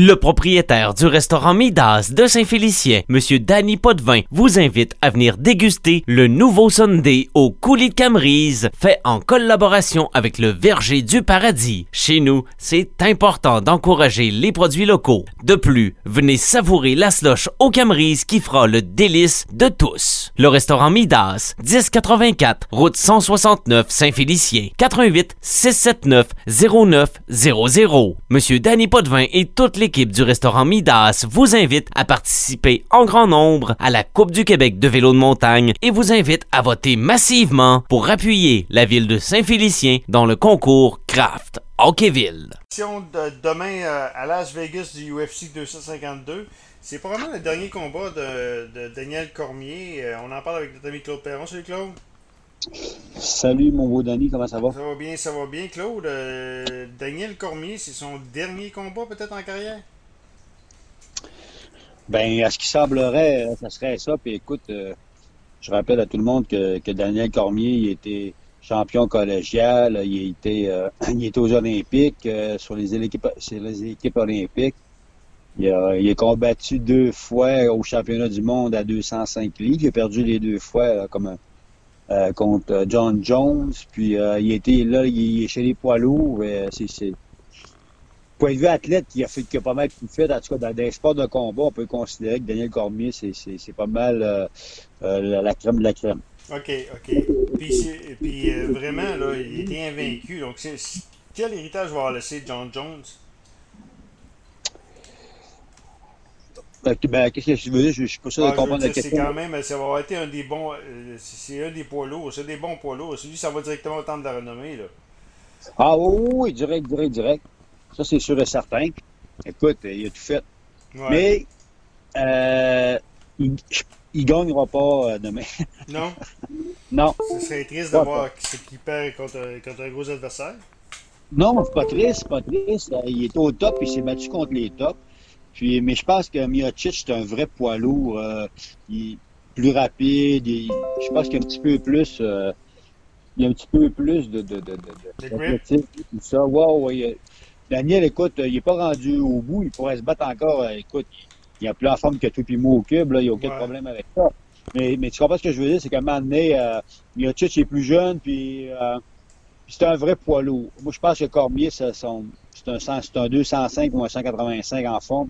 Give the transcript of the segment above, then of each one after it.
Le propriétaire du restaurant Midas de Saint-Félicien, Monsieur Danny Potvin, vous invite à venir déguster le nouveau Sunday au coulis de Camerise, fait en collaboration avec le Verger du Paradis. Chez nous, c'est important d'encourager les produits locaux. De plus, venez savourer la sloche au Camerise qui fera le délice de tous. Le restaurant Midas, 1084, route 169 Saint-Félicien, 88 679 0900. Monsieur Danny Potvin et toute l'équipe du restaurant Midas vous invitent à participer en grand nombre à la Coupe du Québec de vélo de montagne et vous invitent à voter massivement pour appuyer la ville de Saint-Félicien dans le concours Craft Hockeyville. De demain euh, à Las Vegas du UFC 252. C'est probablement le dernier combat de, de Daniel Cormier. Euh, on en parle avec notre ami Claude Perron. Salut Claude. Salut mon beau Danny, comment ça va? Ça va bien, ça va bien Claude. Euh, Daniel Cormier, c'est son dernier combat peut-être en carrière? Ben, à ce qui semblerait, ça serait ça. Puis écoute, euh, je rappelle à tout le monde que, que Daniel Cormier, il était champion collégial, il était, euh, il était aux Olympiques, sur, les équipes, sur les équipes olympiques. Il a, il a, combattu deux fois au championnat du monde à 205 livres. Il a perdu les deux fois comme un, euh, contre euh, John Jones. Puis euh, il était là, il est chez les poids lourds. c'est, Point de vue athlète, il a fait pas mal tout fait. En tout cas, dans des sports de combat, on peut considérer que Daniel Cormier, c'est, c'est, pas mal la, crème de la crème. OK, OK. Puis, puis vraiment, là, il était invaincu. Donc, quel héritage va laisser John Jones? Ben, qu'est-ce que tu veux dire? Je, suis pas sûr de ah, comprendre la question. C'est quand même, ça va avoir été un des bons, euh, c'est un des poids lourds, c'est des bons poids lourds. Celui, ça va directement au temple de la renommée, là. Ah oui, oui, direct, direct, direct. Ça, c'est sûr et certain. Écoute, il a tout fait. Mais, euh, il, il gagnera pas euh, demain. Non? non. Ce serait triste de voir qu'il perd contre, contre, un gros adversaire. Non, c'est pas triste, c'est pas triste. Il est au top, il s'est battu contre les tops mais je pense que Miocic, c'est un vrai poids lourd. Euh, il est plus rapide. je pense qu'il y a un petit peu plus. Euh, il y a un petit peu plus de, de, de, de, tout ça. Wow, Daniel, écoute, il n'est pas rendu au bout. Il pourrait se battre encore. Euh, écoute, il, est plus en forme que tout puis au cube. Là, il n'y a aucun problème avec ça. Mais, mais tu comprends ce que je veux dire? C'est qu'à un moment donné, euh, Miocic est plus jeune, puis, c'est un vrai poids lourd. Moi, je pense que Cormier, c'est un, un 205 ou un 185 en forme.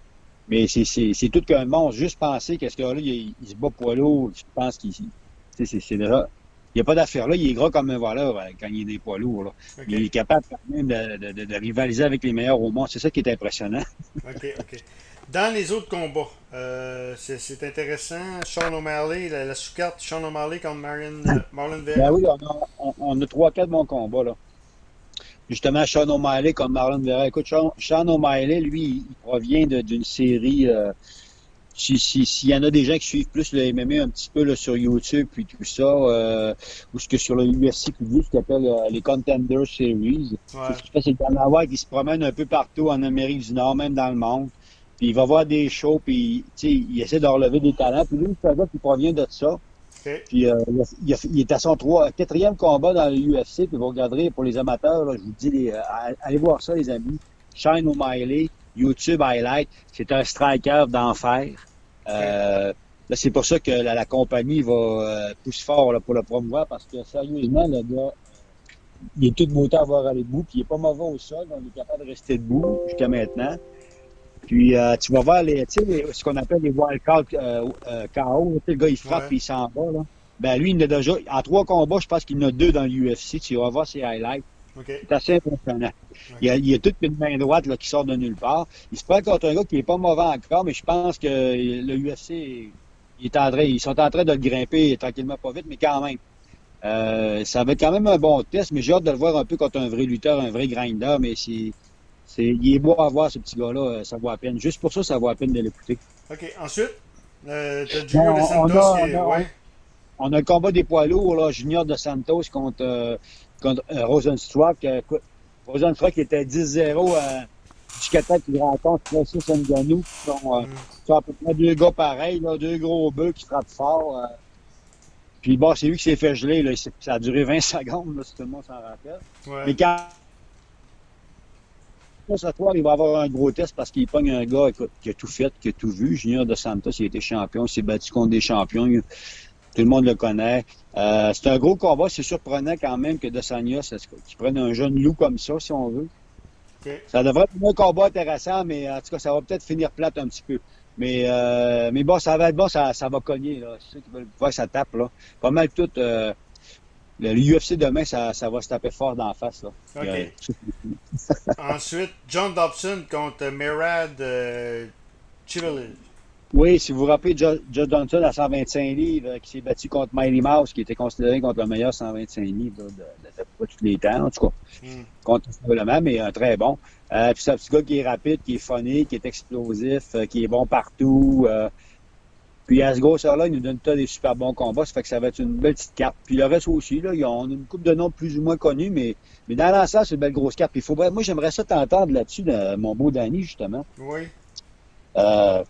Mais c'est tout qu'un monstre. Juste penser qu'à ce gars-là, il, se bat poids lourd, je pense qu'il. C'est déjà. Il n'y a pas d'affaire là. Il est gros comme un voleur euh, quand il est des poids lourds. Là. Il est capable quand même de, de, de, rivaliser avec les meilleurs au monde. C'est ça qui est impressionnant. OK, OK. Dans les autres combats, euh, c'est intéressant. Sean O'Malley, la, sous-carte Sean O'Malley contre Marion, euh, Marlon Vera. Ben oui, on a, on, on a trois, quatre bons combats. là justement Sean O'Malley comme Marlon Vera. Écoute, Sean, O'Malley, lui, il provient d'une série. Euh, s'il y en a des gens qui suivent plus le MMA un petit peu là, sur YouTube puis tout ça, euh, ou ce que sur le UFC public, ce qu'on appelle euh, les Contender Series. Ouais. Ce qu'il fait, c'est qu'il qui se promène un peu partout en Amérique du Nord, même dans le monde. Puis il va voir des shows, puis il essaie de relever des talents. Puis lui, c'est un gars qui provient de ça. Euh, il, est à son trois, quatrième combat dans l'UFC, puis vous regarderez pour les amateurs, je vous dis, euh, allez voir ça, les amis. Shine O'Malley, YouTube Highlight, c'est un striker d'enfer. Euh, là, c'est pour ça que la, compagnie va euh, pousser fort là, pour le promouvoir, parce que sérieusement, le gars, il est tout beau temps à voir aller debout, puis il est pas mauvais au sol, donc il est capable de rester debout jusqu'à maintenant. Puis euh, tu vas voir les, ce qu'on appelle les wildcards euh, euh, KO. Le gars, il frappe et il s'en va. Là. Ben lui, il en a déjà. En trois combats, je pense qu'il en a deux dans l'UFC. Tu vas voir ses highlights. C'est assez impressionnant. Il, y a, il a toute une main droite là, qui sort de nulle part. Il se prend contre un gars qui n'est pas mauvais encore, mais je pense que le UFC, il est en train, ils sont en train de le grimper tranquillement, pas vite, mais quand même. Euh, ça va être quand même un bon test, mais j'ai hâte de le voir un peu contre un vrai lutteur, un vrai grinder, mais c'est c'est, il est beau à voir, ce petit gars-là. Euh, ça vaut la peine. Juste pour ça, ça vaut la peine de l'écouter. OK. Ensuite, euh, Junior de Santos on a, on, a, ouais. on a le combat des poids lourds, là, Junior de Santos contre, euh, contre euh, Rosenstruck. Euh, Rosenstruck était 10-0 euh, jusqu'à temps qu'il rencontre Francis Nganou. Qui sont, euh, mm. sont à peu près deux gars pareils, là, deux gros bœufs qui frappent fort. Euh. Puis bon, c'est lui qui s'est fait geler. Là. Ça a duré 20 secondes, là, si tout le monde s'en rappelle. Ouais. Mais quand ce soir, il va avoir un gros test parce qu'il pogne un gars écoute, qui a tout fait, qui a tout vu. Junior de Santos, il a été champion, il s'est battu contre des champions. Tout le monde le connaît. Euh, c'est un gros combat. C'est surprenant quand même que Desania, qu'il prenne un jeune loup comme ça, si on veut? Ça devrait être un combat intéressant, mais en tout cas, ça va peut-être finir plate un petit peu. Mais, euh, mais bon, ça va être bon, ça, ça va cogner. Là. C'est ceux qui veulent voir que ça tape. Là. Pas mal tout. Euh, le UFC demain, ça, ça va se taper fort dans la face. Là. OK. Ensuite, John Dobson contre Merad euh, Oui, si vous vous rappelez, John Johnson à 125 livres, euh, qui s'est battu contre Miley Mouse, qui était considéré contre le meilleur 125 livres de, de, de, tous les temps, en tout cas. Mm. Contre le mais un très bon. Euh, puis c'est un petit gars qui est rapide, qui est funny, qui est explosif, euh, qui est bon partout. Puis à ce grosseur-là, il nous donne des super bons combats. Ça fait que ça va être une belle petite carte. Puis le reste aussi, là, on a une coupe de noms plus ou moins connus, mais, mais dans l'ensemble, c'est une belle grosse carte. Puis faudrait, moi, j'aimerais ça t'entendre là-dessus, mon beau Danny, justement. Oui. Euh,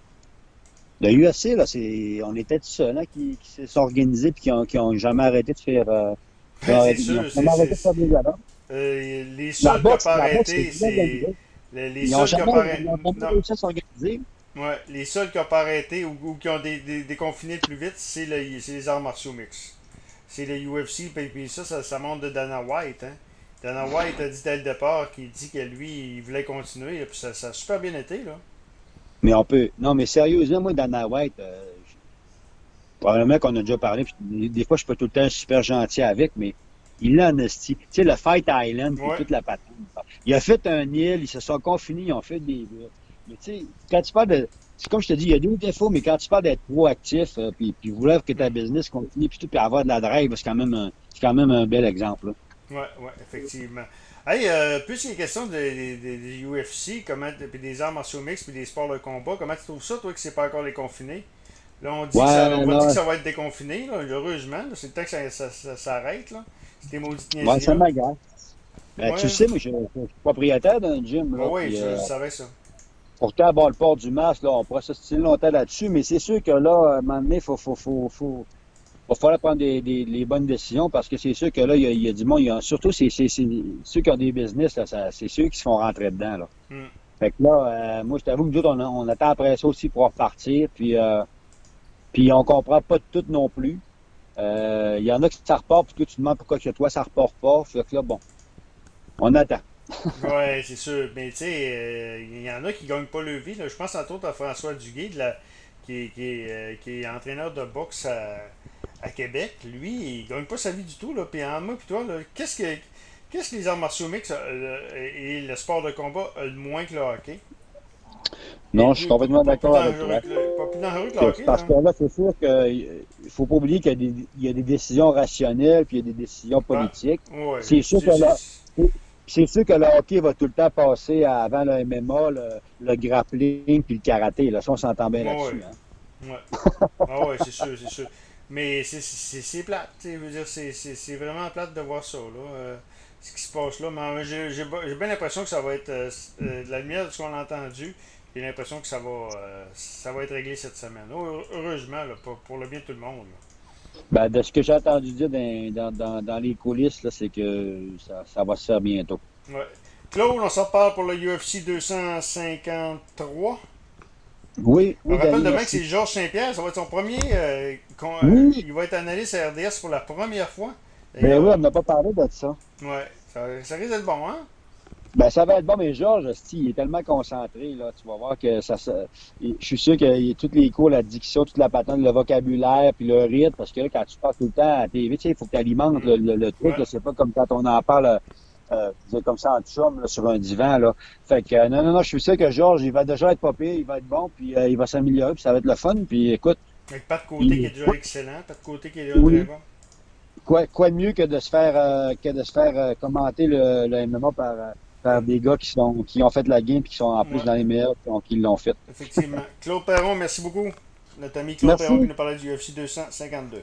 le UFC, là, c'est, on était tout seuls, hein, qui, qui s'est organisé puis qui ont, qui ont jamais arrêté de faire. Euh, ben, c'est sûr, c'est, arrêté de faire des euh, les seuls qui n'ont pas arrêté, c'est. Les, seuls qui n'ont pas arrêté. Ouais, les seuls qui n'ont pas arrêté ou, qui ont déconfiné plus vite, c'est les arts martiaux mix. C'est le UFC, puis, ça, ça, ça, monte de Dana White. Hein. Dana White a dit dès le départ qu'il dit que lui, il voulait continuer, puis ça, ça, a super bien été. là. Mais on peut. Non, mais sérieusement, moi, Dana White, euh, probablement qu'on a déjà parlé, puis des fois, je suis pas tout le temps super gentil avec, mais il l'a en Tu sais, le Fight Island, ouais. toute la patente. Il a fait un île, ils se sont confinés, ils ont fait des. Mais tu sais, quand tu parles de. C'est comme je te dis, il y a des défauts, mais quand tu parles d'être proactif, euh, puis, puis vouloir que ta business continue, puis tout, puis avoir de la drive, c'est quand même un, c'est quand même un bel exemple. Oui, oui, effectivement. Hey, euh, plus il y a question des de, de, UFC, comment, puis des arts martiaux mix, puis des sports de combat, comment tu trouves ça, toi, que c'est pas encore les confinés? Là, on dit, que, ça, on dit que ça va être déconfiné, là, heureusement. C'est le temps que ça, ça, ça s'arrête. Là. C'était maudit Ouais, ça m'agace. Ben, Tu sais, moi, je, suis propriétaire d'un gym. Là, oui, je, euh, savais ça. Pourtant, bon, le port du masque, là, on pourrait s'ostiner longtemps là-dessus, mais c'est sûr que là, à un moment donné, il faut, faut, faut, faut, va falloir prendre des, des, les bonnes décisions parce que c'est sûr que là, il y a, il y a du monde, il y a, surtout c'est, c'est, c'est, ceux qui ont des business, là, ça, c'est ceux qui se font rentrer dedans. Là. Mm. Fait que là, euh, moi, je t'avoue que nous autres, on, on, attend après ça aussi pour repartir, puis, euh, puis on comprend pas tout non plus. Il euh, y en a qui ça repart, puis toi, tu te demandes pourquoi que toi, ça repart pas. Fait que là, bon, on attend. Ouais, c'est sûr. Mais tu sais, il y en a qui gagnent pas le vie. Je pense entre autres à François Duguay, de la, qui, qui, est, qui, est entraîneur de boxe à, à, Québec. Lui, il gagne pas sa vie du tout. Là. Puis en moi, puis toi, qu'est-ce que, qu'est-ce que les arts martiaux mix et le sport de combat a le moins que le hockey? Non, je suis complètement d'accord avec toi. Parce que là, c'est sûr qu'il ne faut pas oublier qu'il y, a des décisions rationnelles puis il y a des décisions ah, politiques. c'est sûr que là. C'est sûr que le hockey va tout le temps passer avant le MMA, le, grappling puis le karaté. Là, ça, on s'entend bien là-dessus. Hein. Ouais. ah ouais, c'est sûr, c'est sûr. Mais c'est plate. Je veux dire, c'est vraiment plate de voir ça. Là. Euh, ce qui se passe là. Mais j'ai bien l'impression que ça va être euh, euh, de la lumière de ce qu'on a entendu. J'ai l'impression que ça va, euh, ça va être réglé cette semaine. Heureusement, pour, le bien de tout le monde. Ben, de ce que j'ai entendu dire dans, dans, dans les coulisses, c'est que ça, ça, va se faire bientôt. Ouais. Claude, on s'en parle pour le UFC 253. Oui. On rappelle demain que c'est Georges Saint-Pierre. Ça va être son premier. Euh, euh, il va être analyste à RDS pour la première fois. Ben oui, on n'a pas parlé de ça. Ouais. Ça, ça risque d'être bon, hein? Ben, ça va être bon, mais Georges, il est tellement concentré, là, tu vas voir que ça, ça je suis sûr qu'il y a tous les cours, la diction, toute la patente, le vocabulaire, puis le rythme, parce que là, quand tu parles tout le temps à la TV, tu sais, il faut que tu alimentes le, le, truc, c'est pas comme quand on en parle, euh, comme ça en chum, là, sur un divan, là. Fait que, euh, non, non, non, je suis sûr que Georges, il va déjà être popé, il va être bon, puis euh, il va s'améliorer, puis ça va être le fun, puis écoute. Avec pas de côté qui est déjà excellent, pas de côté qui est déjà très bon. Quoi, quoi de mieux que de se faire, euh, que de se faire commenter le, le MMA par par des gars qui, sont, qui ont fait la game et qui sont en plus dans les meilleurs qui l'ont fait. Effectivement. Claude Perron, merci beaucoup. Notre ami Claude Perron qui nous parlait du UFC 252.